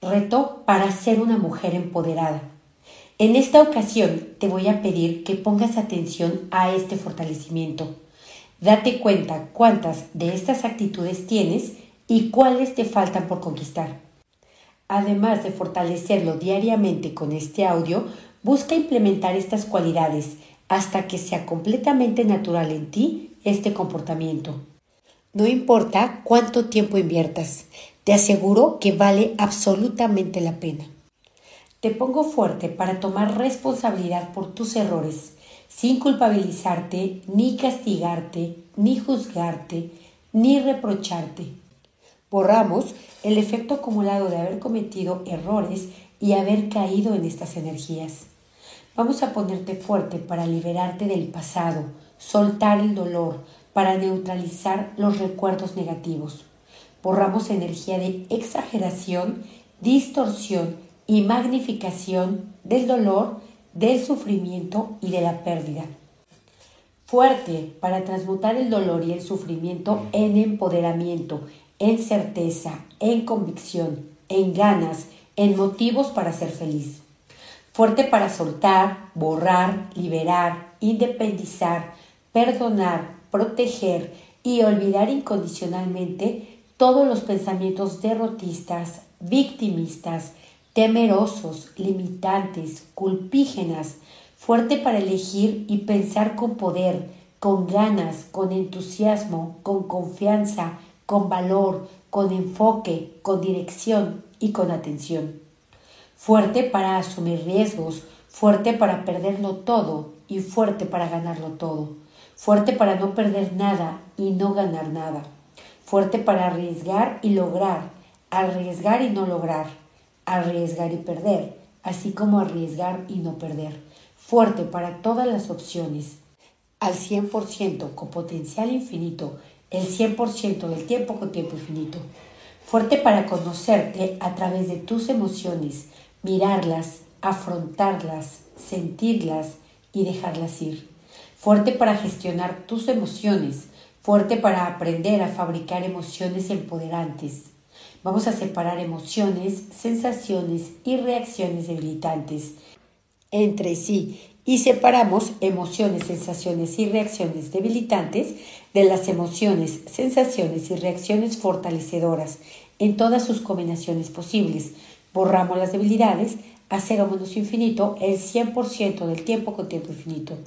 Reto para ser una mujer empoderada. En esta ocasión te voy a pedir que pongas atención a este fortalecimiento. Date cuenta cuántas de estas actitudes tienes y cuáles te faltan por conquistar. Además de fortalecerlo diariamente con este audio, busca implementar estas cualidades hasta que sea completamente natural en ti este comportamiento. No importa cuánto tiempo inviertas, te aseguro que vale absolutamente la pena. Te pongo fuerte para tomar responsabilidad por tus errores, sin culpabilizarte, ni castigarte, ni juzgarte, ni reprocharte. Borramos el efecto acumulado de haber cometido errores y haber caído en estas energías. Vamos a ponerte fuerte para liberarte del pasado, soltar el dolor, para neutralizar los recuerdos negativos borramos energía de exageración, distorsión y magnificación del dolor, del sufrimiento y de la pérdida. Fuerte para transmutar el dolor y el sufrimiento en empoderamiento, en certeza, en convicción, en ganas, en motivos para ser feliz. Fuerte para soltar, borrar, liberar, independizar, perdonar, proteger y olvidar incondicionalmente todos los pensamientos derrotistas, victimistas, temerosos, limitantes, culpígenas, fuerte para elegir y pensar con poder, con ganas, con entusiasmo, con confianza, con valor, con enfoque, con dirección y con atención. Fuerte para asumir riesgos, fuerte para perderlo todo y fuerte para ganarlo todo. Fuerte para no perder nada y no ganar nada fuerte para arriesgar y lograr, arriesgar y no lograr, arriesgar y perder, así como arriesgar y no perder, fuerte para todas las opciones, al 100% con potencial infinito, el 100% del tiempo con tiempo infinito, fuerte para conocerte a través de tus emociones, mirarlas, afrontarlas, sentirlas y dejarlas ir, fuerte para gestionar tus emociones, fuerte para aprender a fabricar emociones empoderantes. Vamos a separar emociones, sensaciones y reacciones debilitantes entre sí y separamos emociones, sensaciones y reacciones debilitantes de las emociones, sensaciones y reacciones fortalecedoras en todas sus combinaciones posibles. Borramos las debilidades a cero menos infinito el 100% del tiempo con tiempo infinito.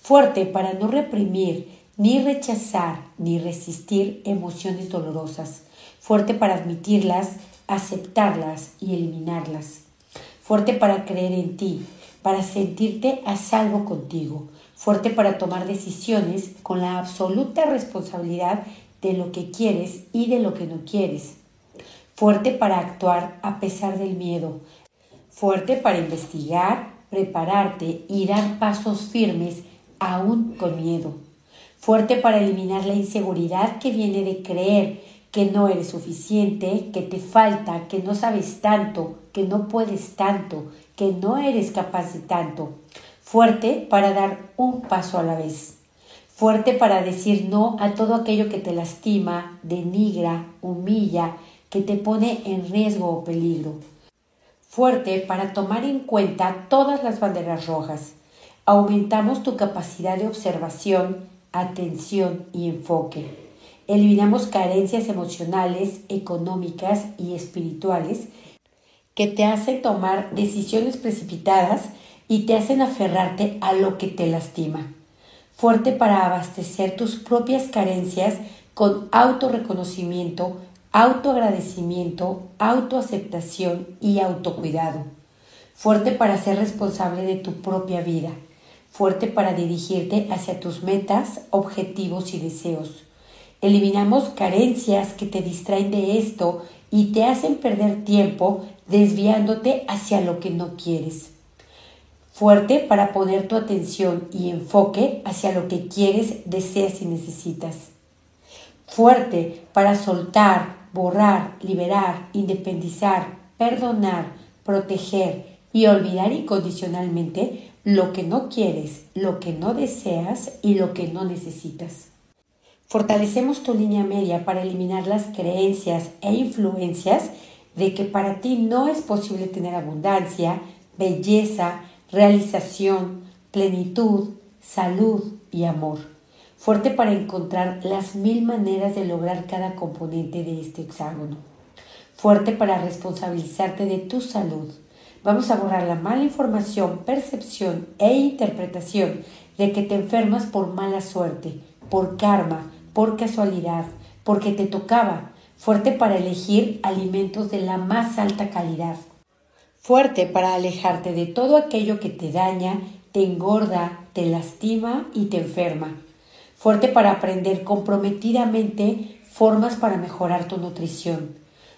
Fuerte para no reprimir ni rechazar ni resistir emociones dolorosas, fuerte para admitirlas, aceptarlas y eliminarlas, fuerte para creer en ti, para sentirte a salvo contigo, fuerte para tomar decisiones con la absoluta responsabilidad de lo que quieres y de lo que no quieres, fuerte para actuar a pesar del miedo, fuerte para investigar, prepararte y dar pasos firmes aún con miedo fuerte para eliminar la inseguridad que viene de creer que no eres suficiente, que te falta, que no sabes tanto, que no puedes tanto, que no eres capaz de tanto. Fuerte para dar un paso a la vez. Fuerte para decir no a todo aquello que te lastima, denigra, humilla, que te pone en riesgo o peligro. Fuerte para tomar en cuenta todas las banderas rojas. Aumentamos tu capacidad de observación, atención y enfoque. Eliminamos carencias emocionales, económicas y espirituales que te hacen tomar decisiones precipitadas y te hacen aferrarte a lo que te lastima. Fuerte para abastecer tus propias carencias con autorreconocimiento, autoagradecimiento, autoaceptación y autocuidado. Fuerte para ser responsable de tu propia vida fuerte para dirigirte hacia tus metas, objetivos y deseos. Eliminamos carencias que te distraen de esto y te hacen perder tiempo desviándote hacia lo que no quieres. Fuerte para poner tu atención y enfoque hacia lo que quieres, deseas y necesitas. Fuerte para soltar, borrar, liberar, independizar, perdonar, proteger y olvidar incondicionalmente lo que no quieres, lo que no deseas y lo que no necesitas. Fortalecemos tu línea media para eliminar las creencias e influencias de que para ti no es posible tener abundancia, belleza, realización, plenitud, salud y amor. Fuerte para encontrar las mil maneras de lograr cada componente de este hexágono. Fuerte para responsabilizarte de tu salud. Vamos a borrar la mala información, percepción e interpretación de que te enfermas por mala suerte, por karma, por casualidad, porque te tocaba, fuerte para elegir alimentos de la más alta calidad, fuerte para alejarte de todo aquello que te daña, te engorda, te lastima y te enferma, fuerte para aprender comprometidamente formas para mejorar tu nutrición,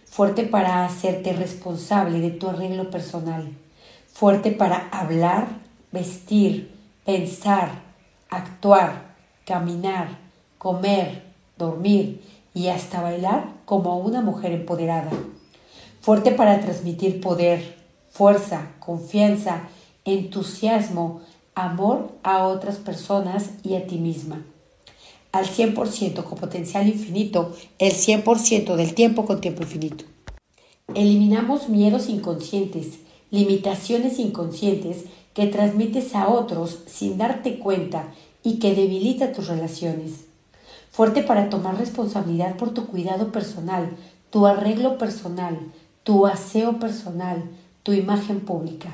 fuerte para hacerte responsable de tu arreglo personal, fuerte para hablar, vestir, pensar, actuar, caminar, comer, dormir y hasta bailar como una mujer empoderada. Fuerte para transmitir poder, fuerza, confianza, entusiasmo, amor a otras personas y a ti misma. Al 100% con potencial infinito, el 100% del tiempo con tiempo infinito. Eliminamos miedos inconscientes, limitaciones inconscientes que transmites a otros sin darte cuenta y que debilita tus relaciones fuerte para tomar responsabilidad por tu cuidado personal, tu arreglo personal, tu aseo personal, tu imagen pública.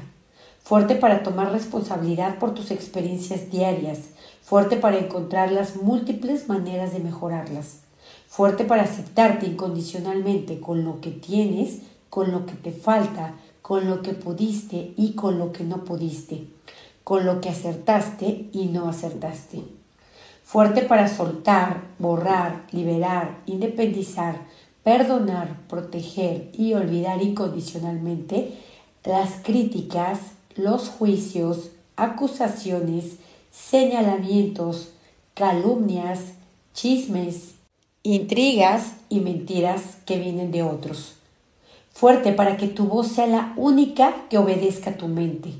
Fuerte para tomar responsabilidad por tus experiencias diarias, fuerte para encontrar las múltiples maneras de mejorarlas, fuerte para aceptarte incondicionalmente con lo que tienes, con lo que te falta, con lo que pudiste y con lo que no pudiste, con lo que acertaste y no acertaste. Fuerte para soltar, borrar, liberar, independizar, perdonar, proteger y olvidar incondicionalmente las críticas, los juicios, acusaciones, señalamientos, calumnias, chismes, intrigas y mentiras que vienen de otros. Fuerte para que tu voz sea la única que obedezca a tu mente.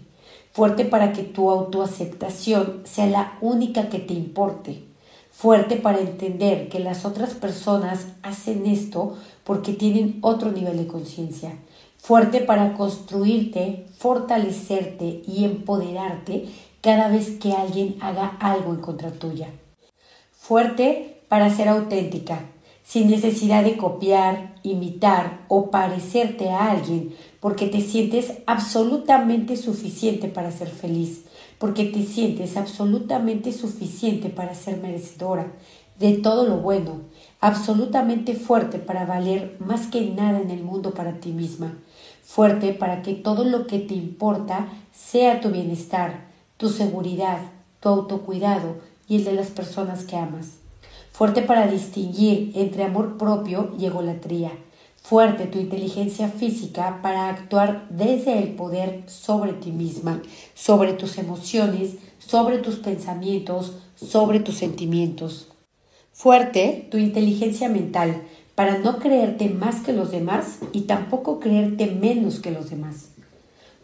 Fuerte para que tu autoaceptación sea la única que te importe, fuerte para entender que las otras personas hacen esto porque tienen otro nivel de conciencia, fuerte para construirte, fortalecerte y empoderarte cada vez que alguien haga algo en contra tuya. Fuerte para ser auténtica, sin necesidad de copiar, imitar o parecerte a alguien, porque te sientes absolutamente suficiente para ser feliz, porque te sientes absolutamente suficiente para ser merecedora de todo lo bueno, absolutamente fuerte para valer más que nada en el mundo para ti misma, fuerte para que todo lo que te importa sea tu bienestar, tu seguridad, tu autocuidado y el de las personas que amas, fuerte para distinguir entre amor propio y egolatría, fuerte tu inteligencia física para actuar desde el poder sobre ti misma, sobre tus emociones, sobre tus pensamientos, sobre tus sentimientos. Fuerte tu inteligencia mental para no creerte más que los demás y tampoco creerte menos que los demás.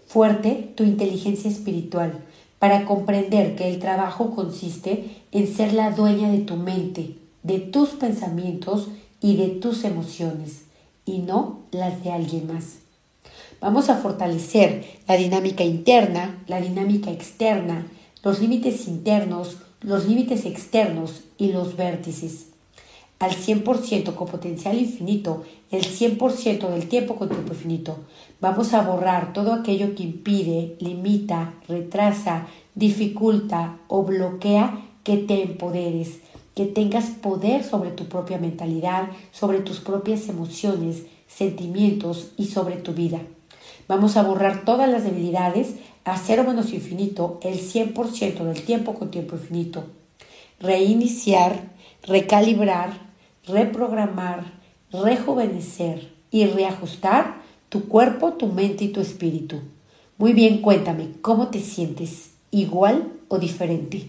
Fuerte tu inteligencia espiritual para comprender que el trabajo consiste en ser la dueña de tu mente, de tus pensamientos y de tus emociones y no las de alguien más. Vamos a fortalecer la dinámica interna, la dinámica externa, los límites internos, los límites externos y los vértices. Al 100% con potencial infinito, el 100% del tiempo con tiempo infinito. Vamos a borrar todo aquello que impide, limita, retrasa, dificulta o bloquea que te empoderes, que tengas poder sobre tu propia mentalidad, sobre tus propias emociones, sentimientos y sobre tu vida. Vamos a borrar todas las debilidades a cero menos infinito el 100% del tiempo con tiempo infinito. Reiniciar, recalibrar, reprogramar, rejuvenecer y reajustar tu cuerpo, tu mente y tu espíritu. Muy bien, cuéntame, ¿cómo te sientes? ¿Igual o diferente?